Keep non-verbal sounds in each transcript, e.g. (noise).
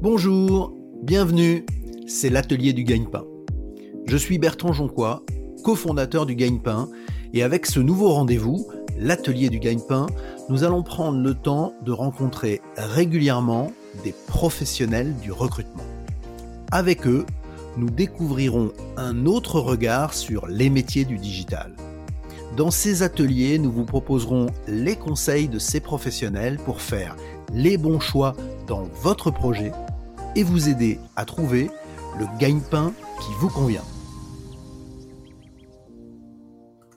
Bonjour, bienvenue, c'est l'atelier du gagne-pain. Je suis Bertrand Jonquois, cofondateur du gagne-pain, et avec ce nouveau rendez-vous, l'atelier du gagne-pain, nous allons prendre le temps de rencontrer régulièrement des professionnels du recrutement. Avec eux, nous découvrirons un autre regard sur les métiers du digital. Dans ces ateliers, nous vous proposerons les conseils de ces professionnels pour faire les bons choix dans votre projet et vous aider à trouver le gagne-pain qui vous convient.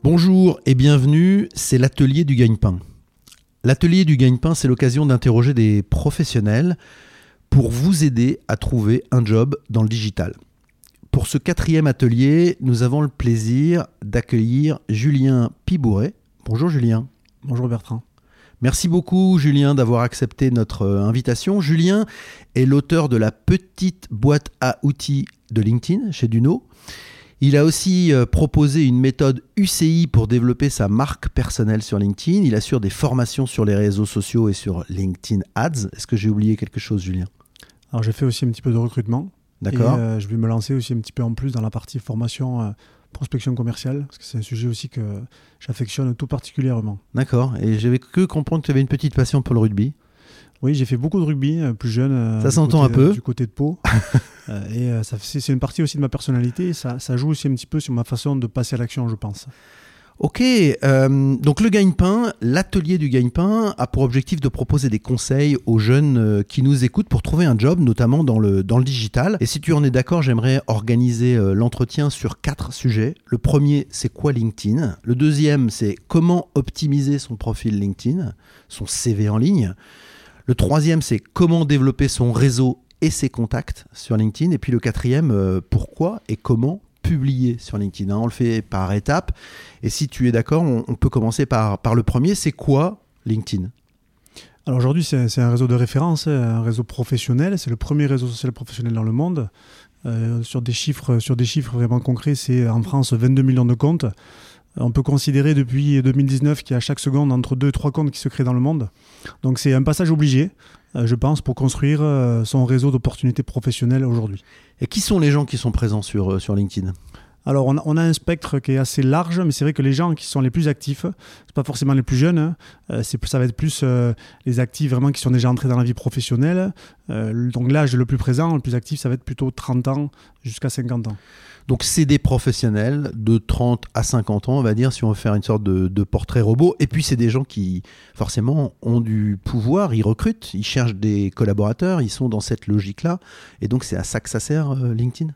Bonjour et bienvenue, c'est l'atelier du gagne-pain. L'atelier du gagne-pain, c'est l'occasion d'interroger des professionnels pour vous aider à trouver un job dans le digital. Pour ce quatrième atelier, nous avons le plaisir d'accueillir Julien Pibouret. Bonjour Julien. Bonjour Bertrand. Merci beaucoup Julien d'avoir accepté notre euh, invitation. Julien est l'auteur de la petite boîte à outils de LinkedIn chez Duno. Il a aussi euh, proposé une méthode UCI pour développer sa marque personnelle sur LinkedIn. Il assure des formations sur les réseaux sociaux et sur LinkedIn Ads. Est-ce que j'ai oublié quelque chose Julien? Alors j'ai fait aussi un petit peu de recrutement. D'accord. Euh, je vais me lancer aussi un petit peu en plus dans la partie formation prospection commerciale, parce que c'est un sujet aussi que j'affectionne tout particulièrement. D'accord. Et j'avais que comprendre que tu avais une petite passion pour le rugby. Oui, j'ai fait beaucoup de rugby euh, plus jeune. Euh, ça s'entend un peu. Du côté de Pau. (laughs) et c'est une partie aussi de ma personnalité. Et ça, ça joue aussi un petit peu sur ma façon de passer à l'action, je pense. Ok, euh, donc le gagne-pain, l'atelier du gagne-pain a pour objectif de proposer des conseils aux jeunes euh, qui nous écoutent pour trouver un job, notamment dans le, dans le digital. Et si tu en es d'accord, j'aimerais organiser euh, l'entretien sur quatre sujets. Le premier, c'est quoi LinkedIn? Le deuxième, c'est comment optimiser son profil LinkedIn, son CV en ligne. Le troisième, c'est comment développer son réseau et ses contacts sur LinkedIn. Et puis le quatrième, pourquoi et comment publier sur LinkedIn. Hein. On le fait par étapes. Et si tu es d'accord, on, peut commencer par, le premier. C'est quoi LinkedIn? Alors aujourd'hui, c'est un réseau de référence, un réseau professionnel. C'est le premier réseau social professionnel dans le monde. Euh, sur, des chiffres, sur des chiffres vraiment concrets, c'est en France 22 millions de comptes. On peut considérer depuis 2019 qu'il y a chaque seconde entre 2 et 3 comptes qui se créent dans le monde. Donc c'est un passage obligé. Euh, je pense, pour construire euh, son réseau d'opportunités professionnelles aujourd'hui. Et qui sont les gens qui sont présents sur, euh, sur LinkedIn? Alors, on a, un spectre qui est assez large, mais c'est vrai que les gens qui sont les plus actifs, c'est pas forcément les plus jeunes, hein, c'est, ça va être plus les actifs vraiment qui sont déjà entrés dans la vie professionnelle. donc, l'âge le plus présent, le plus actif, ça va être plutôt 30 ans jusqu'à 50 ans. Donc c'est des professionnels de 30 à 50 ans, on va dire, si on veut faire une sorte de, portrait robot. Et puis c'est des gens qui, forcément, ont du pouvoir, ils recrutent, ils cherchent des collaborateurs, ils sont dans cette logique-là. Et donc c'est à ça que ça sert, euh, LinkedIn?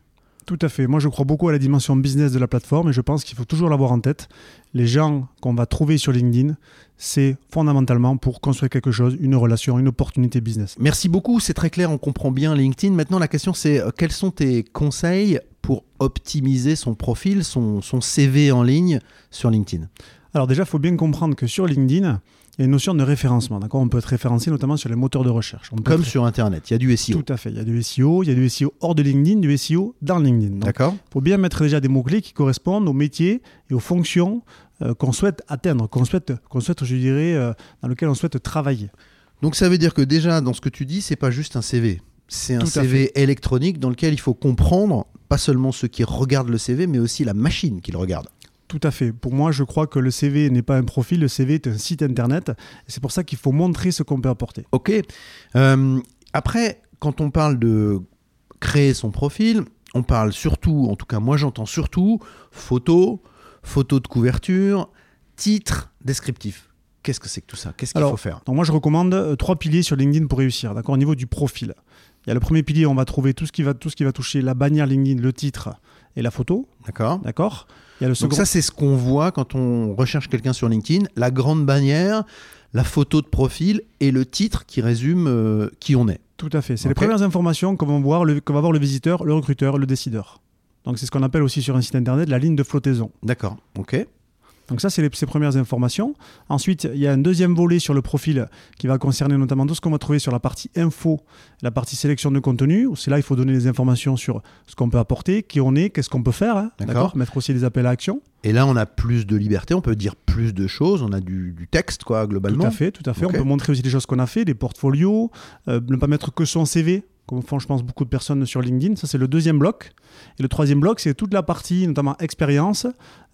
Tout à fait. Moi, je crois beaucoup à la dimension business de la plateforme et je pense qu'il faut toujours l'avoir en tête. Les gens qu'on va trouver sur LinkedIn, c'est fondamentalement pour construire quelque chose, une relation, une opportunité business. Merci beaucoup, c'est très clair, on comprend bien LinkedIn. Maintenant, la question c'est euh, quels sont tes conseils pour optimiser son profil, son, CV en ligne sur LinkedIn? Alors déjà, il faut bien comprendre que sur LinkedIn, il y a une notion de référencement. D'accord? On peut être référencé notamment sur les moteurs de recherche. Comme sur Internet, il y a du SEO. Tout à fait. Il y a du SEO, il y a du SEO hors de LinkedIn, du SEO dans LinkedIn. D'accord. Il faut bien mettre déjà des mots-clés qui correspondent aux métiers et aux fonctions euh, qu'on souhaite atteindre, qu'on souhaite, qu'on souhaite, je dirais, euh, dans lesquelles on souhaite travailler. Donc ça veut dire que déjà, dans ce que tu dis, c'est pas juste un CV. C'est un CV électronique dans lequel il faut comprendre pas seulement ceux qui regardent le CV, mais aussi la machine qui le regarde. Tout à fait. Pour moi, je crois que le CV n'est pas un profil, le CV est un site internet. C'est pour ça qu'il faut montrer ce qu'on peut apporter. Ok. Euh, après, quand on parle de créer son profil, on parle surtout, en tout cas moi j'entends surtout, photo, photo de couverture, titre, descriptif. Qu'est-ce que c'est que tout ça? Qu'est-ce qu'il faut faire? donc Moi je recommande euh, trois piliers sur LinkedIn pour réussir, d'accord, au niveau du profil. Il y a le premier pilier, on va trouver tout ce qui va, tout ce qui va toucher la bannière LinkedIn, le titre et la photo. D'accord. D'accord. Il y a le second... Donc ça, c'est ce qu'on voit quand on recherche quelqu'un sur LinkedIn. La grande bannière, la photo de profil et le titre qui résume euh, qui on est. Tout à fait. C'est les premières informations que va, voir le, va voir le visiteur, le recruteur, le décideur. Donc c'est ce qu'on appelle aussi sur un site internet la ligne de flottaison. D'accord. Ok. Donc ça, c'est les, premières informations. Ensuite, il y a un deuxième volet sur le profil qui va concerner notamment tout ce qu'on va trouver sur la partie info, la partie sélection de contenu. C'est là il faut donner des informations sur ce qu'on peut apporter, qui on est, qu'est-ce qu'on peut faire. Hein, d'accord. Mettre aussi des appels à action. Et là, on a plus de liberté, on peut dire plus de choses, on a du, texte, quoi, globalement. Tout à fait, tout à fait. On peut montrer aussi des choses qu'on a fait, des portfolios, euh, ne pas mettre que son CV comme font, je pense, beaucoup de personnes sur LinkedIn. Ça, c'est le deuxième bloc. Et le troisième bloc, c'est toute la partie, notamment expérience,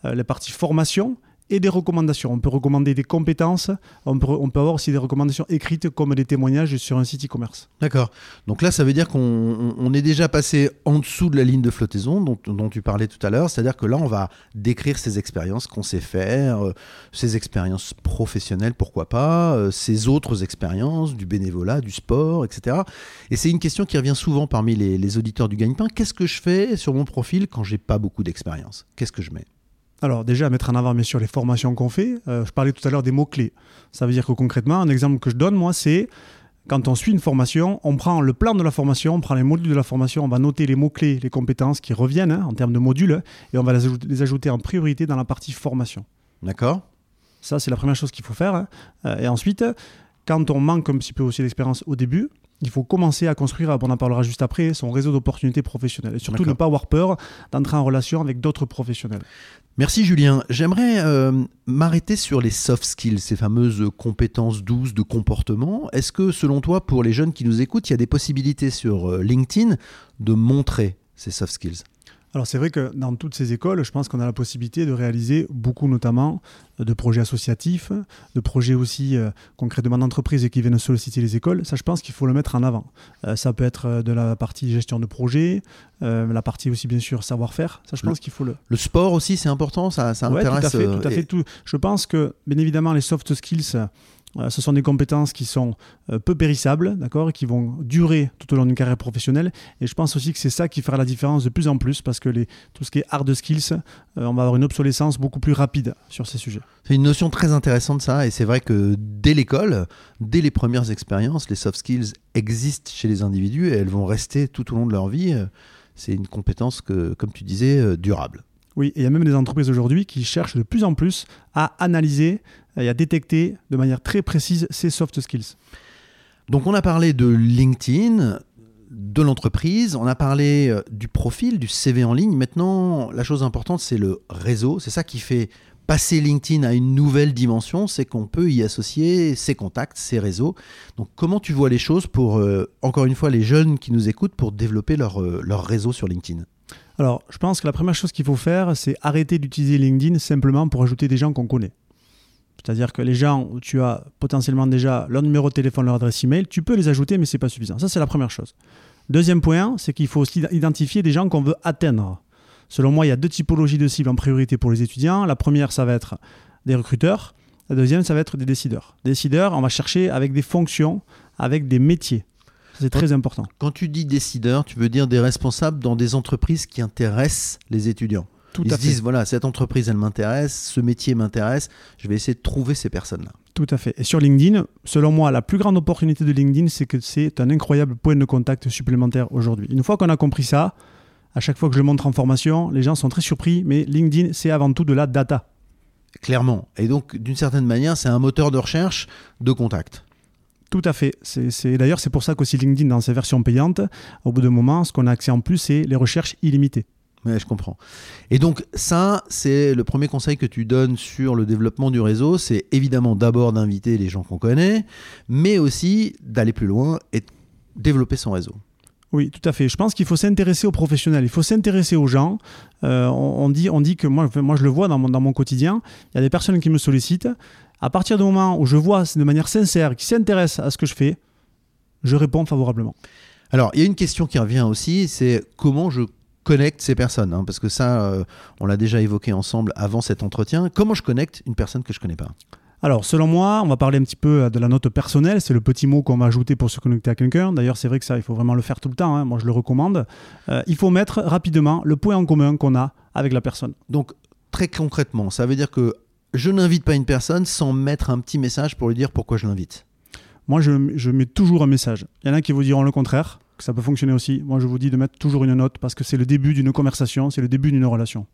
euh, les parties formation et des recommandations. On peut recommander des compétences, on peut, avoir aussi des recommandations écrites comme des témoignages sur un site e-commerce. D'accord. Donc là, ça veut dire qu'on on est déjà passé en dessous de la ligne de flottaison dont, tu parlais tout à l'heure. C'est-à-dire que là, on va décrire ces expériences qu'on sait faire, euh, ces expériences professionnelles, pourquoi pas, euh, ces autres expériences du bénévolat, du sport, etc. Et c'est une question qui revient souvent parmi les, les auditeurs du gagne-pain. Qu'est-ce que je fais sur mon profil quand j'ai pas beaucoup d'expérience? Qu'est-ce que je mets? Alors déjà, mettre en avant bien sûr les formations qu'on fait. Euh, je parlais tout à l'heure des mots-clés. Ça veut dire que concrètement, un exemple que je donne, moi, c'est quand on suit une formation, on prend le plan de la formation, on prend les modules de la formation, on va noter les mots-clés, les compétences qui reviennent hein, en termes de modules, et on va les ajouter, les ajouter en priorité dans la partie formation. D'accord Ça, c'est la première chose qu'il faut faire. hein. Euh, et ensuite, quand on manque un petit peu aussi d'expérience au début, il faut commencer à construire, on en parlera juste après, son réseau d'opportunités professionnelles. Et surtout ne pas avoir peur d'entrer en relation avec d'autres professionnels. Merci Julien. J'aimerais euh, m'arrêter sur les soft skills, ces fameuses compétences douces de comportement. Est-ce que selon toi, pour les jeunes qui nous écoutent, il y a des possibilités sur euh, LinkedIn de montrer ces soft skills? Alors c'est vrai que dans toutes ces écoles, je pense qu'on a la possibilité de réaliser beaucoup notamment euh, de projets associatifs, de projets aussi euh, concrètement d'entreprises qui viennent solliciter les écoles. Ça, je pense qu'il faut le mettre en avant. Euh, ça peut être euh, de la partie gestion de projet, euh, la partie aussi bien sûr savoir-faire. Ça, je pense qu'il faut le, Le sport aussi, c'est important, ça, ça Ouais, tout intéresse. à fait, tout à et- fait. Tout. Je pense que, bien évidemment, les soft skills, ce sont des compétences qui sont euh, peu périssables, d'accord, qui vont durer tout au long d'une carrière professionnelle. Et je pense aussi que c'est ça qui fera la différence de plus en plus, parce que les, tout ce qui est hard skills, euh, on va avoir une obsolescence beaucoup plus rapide sur ces sujets. C'est une notion très intéressante ça, et c'est vrai que dès l'école, dès les premières expériences, les soft skills existent chez les individus et elles vont rester tout au long de leur vie. Euh, C'est une compétence que, comme tu disais, euh, durable. Oui, et il y a même des entreprises aujourd'hui qui cherchent de plus en plus à analyser et à détecter de manière très précise ces soft skills. Donc on a parlé de LinkedIn, de l'entreprise, on a parlé euh, du profil, du CV en ligne. Maintenant, la chose importante, c'est le réseau. C'est ça qui fait passer LinkedIn à une nouvelle dimension, c'est qu'on peut y associer ses contacts, ses réseaux. Donc comment tu vois les choses pour, euh, encore une fois, les jeunes qui nous écoutent, pour développer leur, euh, leur réseau sur LinkedIn? Alors, je pense que la première chose qu'il faut faire, c'est arrêter d'utiliser LinkedIn simplement pour ajouter des gens qu'on connaît. C'est-à-dire que les gens où tu as potentiellement déjà leur numéro de téléphone, leur adresse email, tu peux les ajouter, mais c'est pas suffisant. Ça, c'est la première chose. Deuxième point, c'est qu'il faut aussi identifier des gens qu'on veut atteindre. Selon moi, il y a deux typologies de cibles en priorité pour les étudiants. La première, ça va être des recruteurs. La deuxième, ça va être des décideurs. Décideurs, on va chercher avec des fonctions, avec des métiers. C'est très important. Quand tu dis décideur, tu veux dire des responsables dans des entreprises qui intéressent les étudiants. Tout Ils à se fait. disent, voilà, cette entreprise, elle m'intéresse, ce métier m'intéresse, je vais essayer de trouver ces personnes-là. Tout à fait. Et sur LinkedIn, selon moi, la plus grande opportunité de LinkedIn, c'est que c'est un incroyable point de contact supplémentaire aujourd'hui. Une fois qu'on a compris ça, à chaque fois que je le montre en formation, les gens sont très surpris, mais LinkedIn, c'est avant tout de la data. Clairement. Et donc, d'une certaine manière, c'est un moteur de recherche de contact. Tout à fait. C'est, c'est- D'ailleurs, c'est pour ça qu'aussi LinkedIn, dans ses versions payantes, au bout d'un moment, ce qu'on a accès en plus, c'est les recherches illimitées. Ouais, je comprends. Et donc, ça, c'est le premier conseil que tu donnes sur le développement du réseau. C'est évidemment d'abord d'inviter les gens qu'on connaît, mais aussi d'aller plus loin et développer son réseau. Oui, tout à fait. Je pense qu'il faut s'intéresser aux professionnels, il faut s'intéresser aux gens. Euh, on, on dit, on dit que moi, moi je le vois dans mon, dans mon quotidien, il y a des personnes qui me sollicitent. À partir du moment où je vois de manière sincère qu'ils s'intéressent à ce que je fais, je réponds favorablement. Alors, il y a une question qui revient aussi, c'est comment je connecte ces personnes hein, Parce que ça, euh, on l'a déjà évoqué ensemble avant cet entretien. Comment je connecte une personne que je connais pas Alors, selon moi, on va parler un petit peu de la note personnelle. C'est le petit mot qu'on va ajouter pour se connecter à quelqu'un. D'ailleurs, c'est vrai que ça, il faut vraiment le faire tout le temps. hein. Moi, je le recommande. Euh, il faut mettre rapidement le point en commun qu'on a avec la personne. Donc, très concrètement, ça veut dire que je n'invite pas une personne sans mettre un petit message pour lui dire pourquoi je l'invite. Moi, je, je mets toujours un message. Il y en a qui vous diront le contraire, que ça peut fonctionner aussi. Moi, je vous dis de mettre toujours une note parce que c'est le début d'une conversation, c'est le début d'une relation.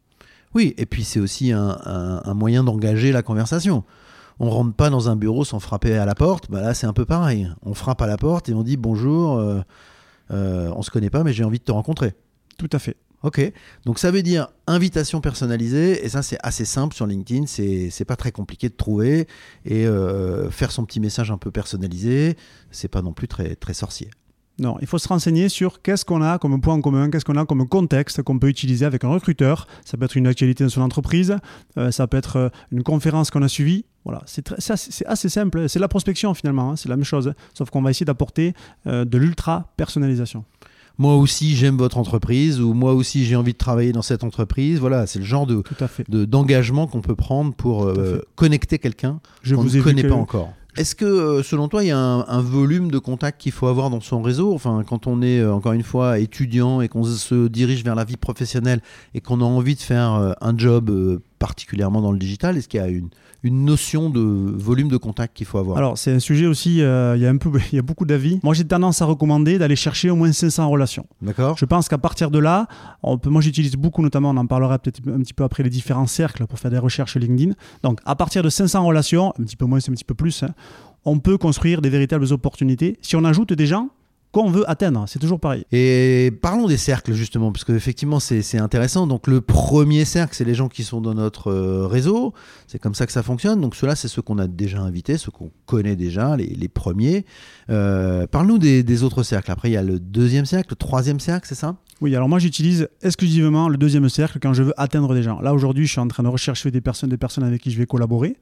Oui, et puis c'est aussi un, un- un moyen d'engager la conversation. On rentre pas dans un bureau sans frapper à la porte. Bah là, c'est un peu pareil. On frappe à la porte et on dit bonjour. euh, euh, on se connaît pas, mais j'ai envie de te rencontrer. Tout à fait. Ok. Donc ça veut dire invitation personnalisée et ça c'est assez simple sur LinkedIn. C'est c'est pas très compliqué de trouver et euh, faire son petit message un peu personnalisé. C'est pas non plus très très sorcier. Non, il faut se renseigner sur qu'est-ce qu'on a comme point en commun, qu'est-ce qu'on a comme contexte qu'on peut utiliser avec un recruteur. Ça peut être une actualité de son entreprise, euh, ça peut être euh, une conférence qu'on a suivie. Voilà, c'est assez simple. C'est la prospection finalement, hein, c'est la même chose. Sauf qu'on va essayer d'apporter euh, de l'ultra personnalisation moi aussi j'aime votre entreprise ou moi aussi j'ai envie de travailler dans cette entreprise. Voilà, c'est le genre de, d'engagement qu'on peut prendre pour connecter quelqu'un qu'on ne connaît pas encore. Est-ce que, euh, selon toi, il y a un, volume de contacts qu'il faut avoir dans son réseau? Enfin, quand on est, euh, encore une fois, étudiant et qu'on se dirige vers la vie professionnelle et qu'on a envie de faire euh, un job particulièrement dans le digital, est-ce qu'il y a une, une notion de volume de contact qu'il faut avoir? Alors, c'est un sujet aussi, euh, il, y a un peu, (laughs) il y a beaucoup d'avis. Moi, j'ai tendance à recommander d'aller chercher au moins 500 relations. D'accord. Je pense qu'à partir de là, on peut, moi, j'utilise beaucoup, notamment, on en parlera peut-être un petit peu après les différents cercles pour faire des recherches LinkedIn. Donc, à partir de 500 relations, un petit peu moins, c'est un petit peu plus, hein, on peut construire des véritables opportunités. Si on ajoute des gens, qu'on veut atteindre. C'est toujours pareil. Et parlons des cercles justement, parce qu'effectivement c'est intéressant. Donc le premier cercle, c'est les gens qui sont dans notre euh, réseau. C'est comme ça que ça fonctionne. Donc ceux-là, c'est ceux qu'on a déjà invités, ceux qu'on connaît déjà, les, premiers. Euh, Parle-nous des, autres cercles. Après, il y a le deuxième cercle, le troisième cercle, c'est ça? Oui, alors moi j'utilise exclusivement le deuxième cercle quand je veux atteindre des gens. Là aujourd'hui, je suis en train de rechercher des personnes, des personnes avec qui je vais collaborer.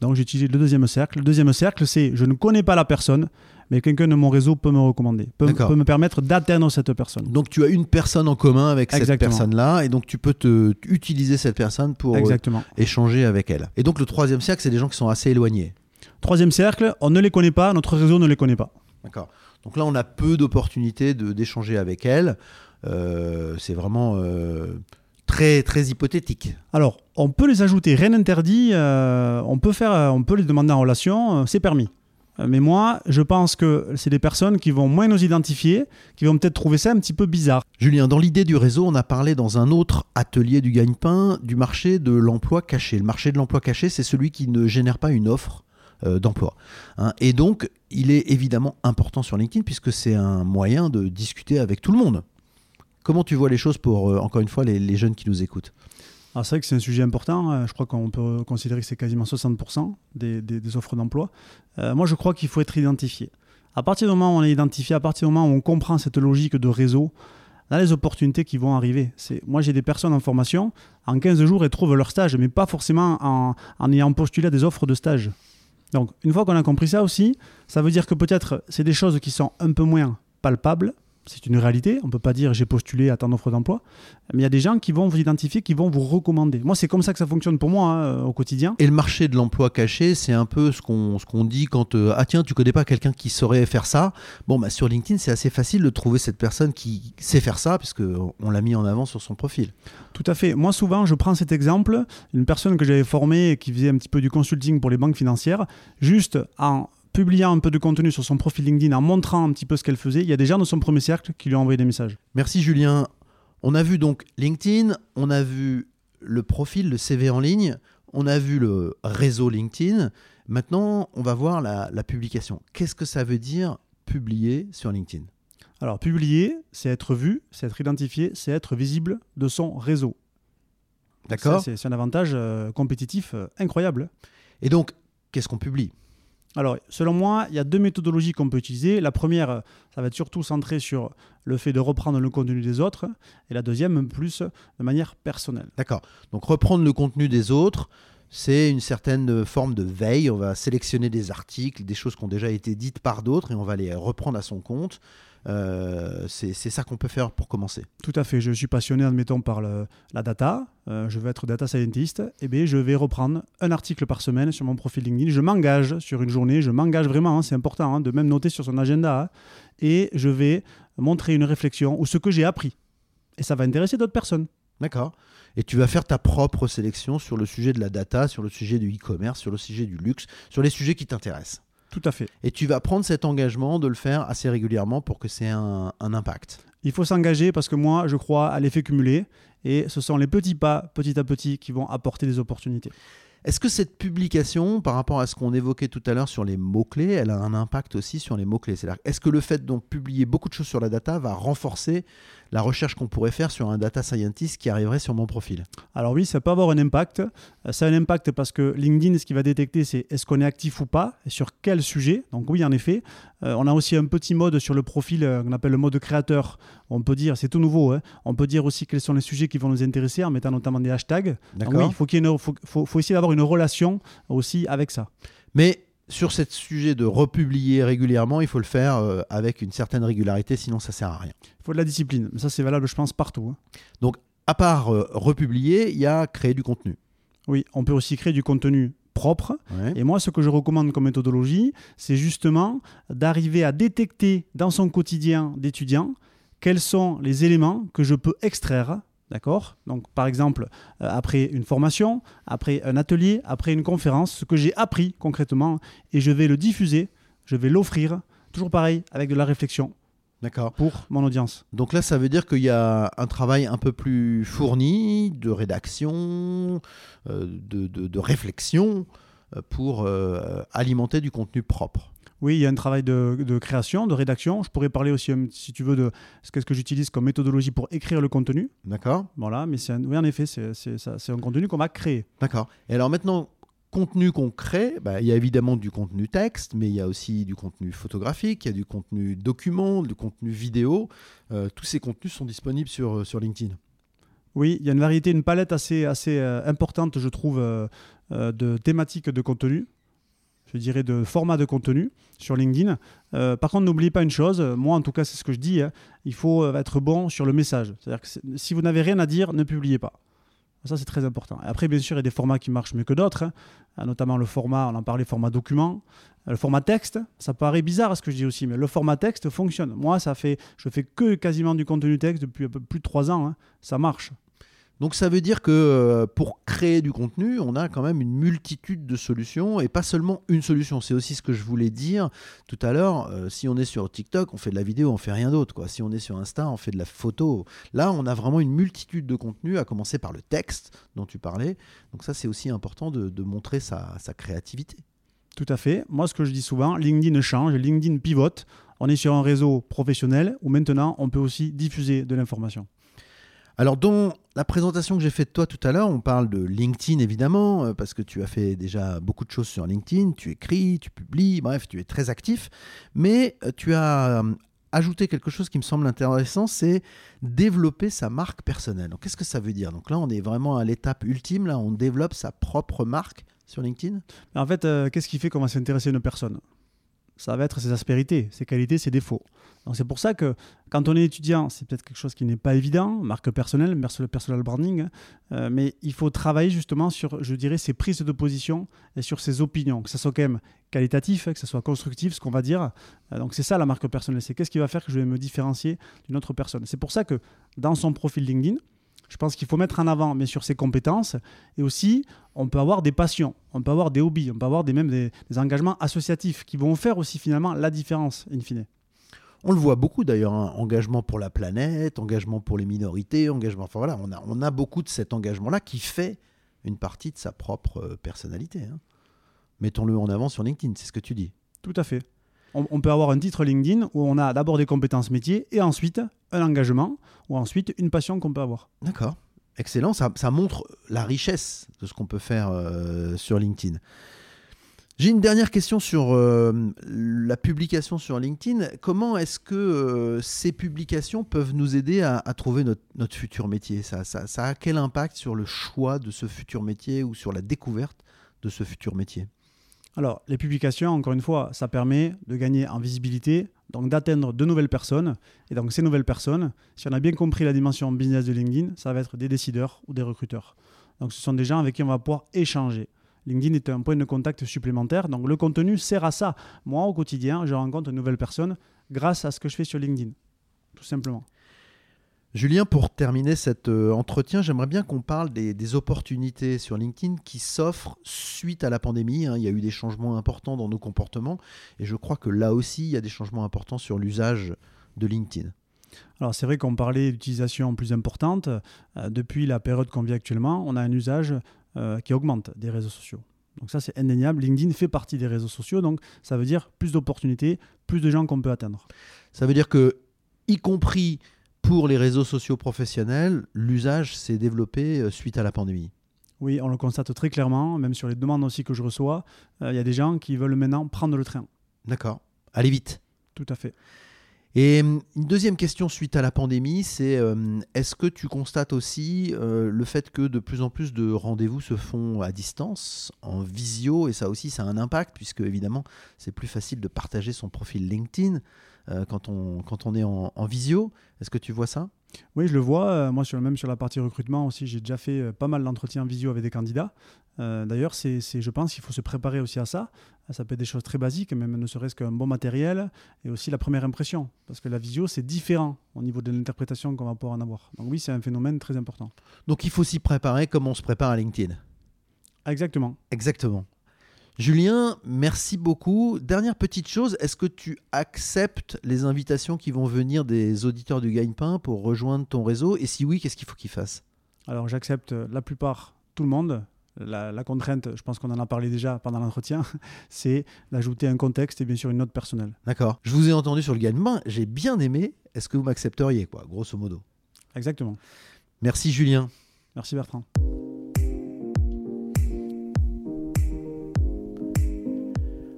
Donc j'utilise le deuxième cercle. Le deuxième cercle, c'est je ne connais pas la personne, mais quelqu'un de mon réseau peut me recommander, peut, peut me permettre d'atteindre cette personne. Donc tu as une personne en commun avec cette personne-là, et donc tu peux te, utiliser cette personne pour euh, échanger avec elle. Et donc le troisième cercle, c'est des gens qui sont assez éloignés. Troisième cercle, on ne les connaît pas, notre réseau ne les connaît pas. D'accord. Donc là, on a peu d'opportunités d'échanger avec elle. Euh, c'est vraiment euh, très très hypothétique. Alors, on peut les ajouter, rien n'interdit. on peut faire, on peut les demander en relation, c'est permis. Euh, mais moi, je pense que c'est des personnes qui vont moins nous identifier, qui vont peut-être trouver ça un petit peu bizarre. Julien, dans l'idée du réseau, on a parlé dans un autre atelier du gagne-pain du marché de l'emploi caché. Le marché de l'emploi caché, c'est celui qui ne génère pas une offre euh, d'emploi. Hein. Et donc, il est évidemment important sur LinkedIn puisque c'est un moyen de discuter avec tout le monde. Comment tu vois les choses pour, euh, encore une fois, les jeunes qui nous écoutent? Ah, c'est vrai que c'est un sujet important. Euh, je crois qu'on peut considérer que c'est quasiment 60% des, offres d'emploi. Euh, moi, je crois qu'il faut être identifié. À partir du moment où on est identifié, à partir du moment où on comprend cette logique de réseau, là, les opportunités qui vont arriver. Moi, j'ai des personnes en formation, en 15 jours, elles trouvent leur stage, mais pas forcément en, en ayant postulé à des offres de stage. Donc, une fois qu'on a compris ça aussi, ça veut dire que peut-être c'est des choses qui sont un peu moins palpables, c'est une réalité. On ne peut pas dire j'ai postulé à tant d'offres d'emploi. Mais il y a des gens qui vont vous identifier, qui vont vous recommander. Moi, c'est comme ça que ça fonctionne pour moi hein, au quotidien. Et le marché de l'emploi caché, c'est un peu ce qu'on dit quand euh, ah tiens, tu connais pas quelqu'un qui saurait faire ça? Bon, bah, sur LinkedIn, c'est assez facile de trouver cette personne qui sait faire ça, puisque on l'a mis en avant sur son profil. Tout à fait. Moi, souvent, je prends cet exemple. Une personne que j'avais formée et qui faisait un petit peu du consulting pour les banques financières, juste en publiant un peu de contenu sur son profil LinkedIn, en montrant un petit peu ce qu'elle faisait, il y a des gens de son premier cercle qui lui ont envoyé des messages. Merci Julien. On a vu donc LinkedIn, on a vu le profil, le CV en ligne, on a vu le réseau LinkedIn. Maintenant, on va voir la, publication. Qu'est-ce que ça veut dire publier sur LinkedIn? Alors, publier, c'est être vu, c'est être identifié, c'est être visible de son réseau. D'accord. C'est un avantage euh, compétitif euh, incroyable. Et donc, qu'est-ce qu'on publie? Alors, selon moi, il y a deux méthodologies qu'on peut utiliser. La première, ça va être surtout centré sur le fait de reprendre le contenu des autres. Et la deuxième, plus de manière personnelle. D'accord. Donc, reprendre le contenu des autres, c'est une certaine forme de veille. On va sélectionner des articles, des choses qui ont déjà été dites par d'autres, et on va les reprendre à son compte. Euh, c'est ça qu'on peut faire pour commencer. Tout à fait. Je suis passionné, admettons, par la data. Euh, je veux être data scientist. Et eh bien, je vais reprendre un article par semaine sur mon profil LinkedIn. Je m'engage sur une journée. Je m'engage vraiment. Hein, c'est important hein, de même noter sur son agenda. Hein. et je vais montrer une réflexion ou ce que j'ai appris. Et ça va intéresser d'autres personnes. D'accord. Et tu vas faire ta propre sélection sur le sujet de la data, sur le sujet du e-commerce, sur le sujet du luxe, sur les sujets qui t'intéressent. Tout à fait. Et tu vas prendre cet engagement de le faire assez régulièrement pour que c'est un, impact. Il faut s'engager parce que moi, je crois à l'effet cumulé. Et ce sont les petits pas, petit à petit, qui vont apporter des opportunités. Est-ce que cette publication, par rapport à ce qu'on évoquait tout à l'heure sur les mots-clés, elle a un impact aussi sur les mots-clés? C'est-à-dire, est-ce que le fait de publier beaucoup de choses sur la data va renforcer la recherche qu'on pourrait faire sur un data scientist qui arriverait sur mon profil Alors oui, ça peut avoir un impact. Euh, ça a un impact parce que LinkedIn, ce qu'il va détecter, c'est est-ce qu'on est actif ou pas, et sur quel sujet. Donc oui, en effet. Euh, on a aussi un petit mode sur le profil qu'on appelle le mode créateur. On peut dire, c'est tout nouveau, hein. on peut dire aussi quels sont les sujets qui vont nous intéresser en mettant notamment des hashtags. Donc oui, il faut, faut, faut essayer d'avoir une relation aussi avec ça. Mais sur ce sujet de republier régulièrement, il faut le faire euh, avec une certaine régularité, sinon ça sert à rien. Il faut de la discipline. Ça, c'est valable, je pense, partout. Hein. Donc, à part euh, republier, il y a créer du contenu. Oui, on peut aussi créer du contenu propre. Et moi, ce que je recommande comme méthodologie, c'est justement d'arriver à détecter dans son quotidien d'étudiant quels sont les éléments que je peux extraire D'accord? Donc, par exemple, euh, après une formation, après un atelier, après une conférence, ce que j'ai appris concrètement, et je vais le diffuser, je vais l'offrir, toujours pareil, avec de la réflexion. D'accord. Pour mon audience. Donc là, ça veut dire qu'il y a un travail un peu plus fourni de rédaction, euh, de, réflexion euh, pour alimenter du contenu propre. Oui, il y a un travail de, création, de rédaction. Je pourrais parler aussi, euh, si tu veux, de ce que j'utilise comme méthodologie pour écrire le contenu. D'accord. Voilà, mais oui, en effet, c'est un contenu qu'on va créer. D'accord. Et alors maintenant, contenu qu'on crée, bah, il y a évidemment du contenu texte, mais il y a aussi du contenu photographique, il y a du contenu document, du contenu vidéo. Euh, tous ces contenus sont disponibles sur, euh, sur LinkedIn. Oui, il y a une variété, une palette assez, assez importante, je trouve, de thématiques de contenu je dirais, de format de contenu sur LinkedIn. Euh, par contre, n'oubliez pas une chose, moi en tout cas c'est ce que je dis, hein, il faut euh, être bon sur le message. C'est-à-dire que si vous n'avez rien à dire, ne publiez pas. Ça, c'est très important. Après, bien sûr, il y a des formats qui marchent mieux que d'autres, hein. notamment le format, on en parlait, format document. Le format texte, ça paraît bizarre ce que je dis aussi, mais le format texte fonctionne. Moi, ça fait, je fais que quasiment du contenu texte depuis un peu plus de trois ans. Hein. Ça marche. Donc ça veut dire que euh, pour créer du contenu, on a quand même une multitude de solutions et pas seulement une solution. C'est aussi ce que je voulais dire tout à l'heure. Euh, si on est sur TikTok, on fait de la vidéo, on fait rien d'autre. Si on est sur Insta, on fait de la photo. Là, on a vraiment une multitude de contenus, à commencer par le texte dont tu parlais. Donc ça, c'est aussi important de, montrer sa, sa créativité. Tout à fait. Moi, ce que je dis souvent, LinkedIn change, LinkedIn pivote. On est sur un réseau professionnel où maintenant, on peut aussi diffuser de l'information. Alors, dans la présentation que j'ai faite de toi tout à l'heure, on parle de LinkedIn évidemment, euh, parce que tu as fait déjà beaucoup de choses sur LinkedIn, tu écris, tu publies, bref, tu es très actif, mais euh, tu as euh, ajouté quelque chose qui me semble intéressant, c'est développer sa marque personnelle. Donc, qu'est-ce que ça veut dire? Donc là, on est vraiment à l'étape ultime, là, on développe sa propre marque sur LinkedIn? En fait, qu'est-ce qui fait qu'on va s'intéresser à une personne? Ça va être ses aspérités, ses qualités, ses défauts. Donc c'est pour ça que quand on est étudiant, c'est peut-être quelque chose qui n'est pas évident, marque personnelle, personal branding, euh, mais il faut travailler justement sur, je dirais, ses prises de position et sur ses opinions, que ça soit quand même qualitatif, que ça soit constructif, ce qu'on va dire. Euh, donc c'est ça la marque personnelle, c'est qu'est-ce qui va faire que je vais me différencier d'une autre personne. C'est pour ça que dans son profil LinkedIn, je pense qu'il faut mettre en avant, bien sûr, ses compétences. Et aussi, on peut avoir des passions, on peut avoir des hobbies, on peut avoir des, même des, engagements associatifs qui vont faire aussi finalement la différence, in fine. On le voit beaucoup d'ailleurs, hein. engagement pour la planète, engagement pour les minorités, engagement. Enfin voilà, on a, on a beaucoup de cet engagement-là qui fait une partie de sa propre euh, personnalité. Hein. Mettons-le en avant sur LinkedIn, c'est ce que tu dis. Tout à fait on, peut avoir un titre LinkedIn où on a d'abord des compétences métiers et ensuite un engagement ou ensuite une passion qu'on peut avoir. D'accord. Excellent, ça, montre la richesse de ce qu'on peut faire euh, sur LinkedIn. J'ai une dernière question sur euh, la publication sur LinkedIn. Comment est-ce que euh, ces publications peuvent nous aider à, trouver notre, futur métier? Ça, ça, a quel impact sur le choix de ce futur métier ou sur la découverte de ce futur métier? Alors, les publications, encore une fois, ça permet de gagner en visibilité, donc d'atteindre de nouvelles personnes. Et donc, ces nouvelles personnes, si on a bien compris la dimension business de LinkedIn, ça va être des décideurs ou des recruteurs. Donc, ce sont des gens avec qui on va pouvoir échanger. LinkedIn est un point de contact supplémentaire, donc le contenu sert à ça. Moi, au quotidien, je rencontre de nouvelles personnes grâce à ce que je fais sur LinkedIn, tout simplement. Julien, pour terminer cet euh, entretien, j'aimerais bien qu'on parle des, opportunités sur LinkedIn qui s'offrent suite à la pandémie. Hein. Il y a eu des changements importants dans nos comportements et je crois que là aussi, il y a des changements importants sur l'usage de LinkedIn. Alors c'est vrai qu'on parlait d'utilisation plus importante. Euh, depuis la période qu'on vit actuellement, on a un usage euh, qui augmente des réseaux sociaux. Donc ça c'est indéniable. LinkedIn fait partie des réseaux sociaux, donc ça veut dire plus d'opportunités, plus de gens qu'on peut atteindre. Ça veut dire que, y compris pour les réseaux sociaux professionnels, l'usage s'est développé euh, suite à la pandémie. Oui, on le constate très clairement, même sur les demandes aussi que je reçois. Euh, Il y a des gens qui veulent maintenant prendre le train. D'accord. Allez vite. Tout à fait. Et hum, une deuxième question suite à la pandémie, c'est euh, est-ce que tu constates aussi euh, le fait que de plus en plus de rendez-vous se font à distance, en visio, et ça aussi ça a un impact, puisque évidemment c'est plus facile de partager son profil LinkedIn euh, quand, on, est en visio. Est-ce que tu vois ça? Oui, je le vois. Euh, Moi, sur, même sur la partie recrutement aussi, j'ai déjà fait euh, pas mal d'entretiens en visio avec des candidats. Euh, D'ailleurs, c'est, c'est- je pense qu'il faut se préparer aussi à ça. Ça peut être des choses très basiques, même ne serait-ce qu'un bon matériel et aussi la première impression. Parce que la visio, c'est différent au niveau de l'interprétation qu'on va pouvoir en avoir. Donc oui, c'est un phénomène très important. Donc il faut s'y préparer comme on se prépare à LinkedIn. Exactement. Exactement. Julien, merci beaucoup. Dernière petite chose, est-ce que tu acceptes les invitations qui vont venir des auditeurs du Gagne-Pain pour rejoindre ton réseau? Et si oui, qu'est-ce qu'il faut qu'ils fassent? Alors j'accepte la plupart, tout le monde. La, la contrainte, je pense qu'on en a parlé déjà pendant l'entretien, (laughs) c'est d'ajouter un contexte et bien sûr une note personnelle. D'accord. Je vous ai entendu sur le Gagne-Pain, j'ai bien aimé. Est-ce que vous m'accepteriez, quoi, grosso modo? Exactement. Merci Julien. Merci Bertrand.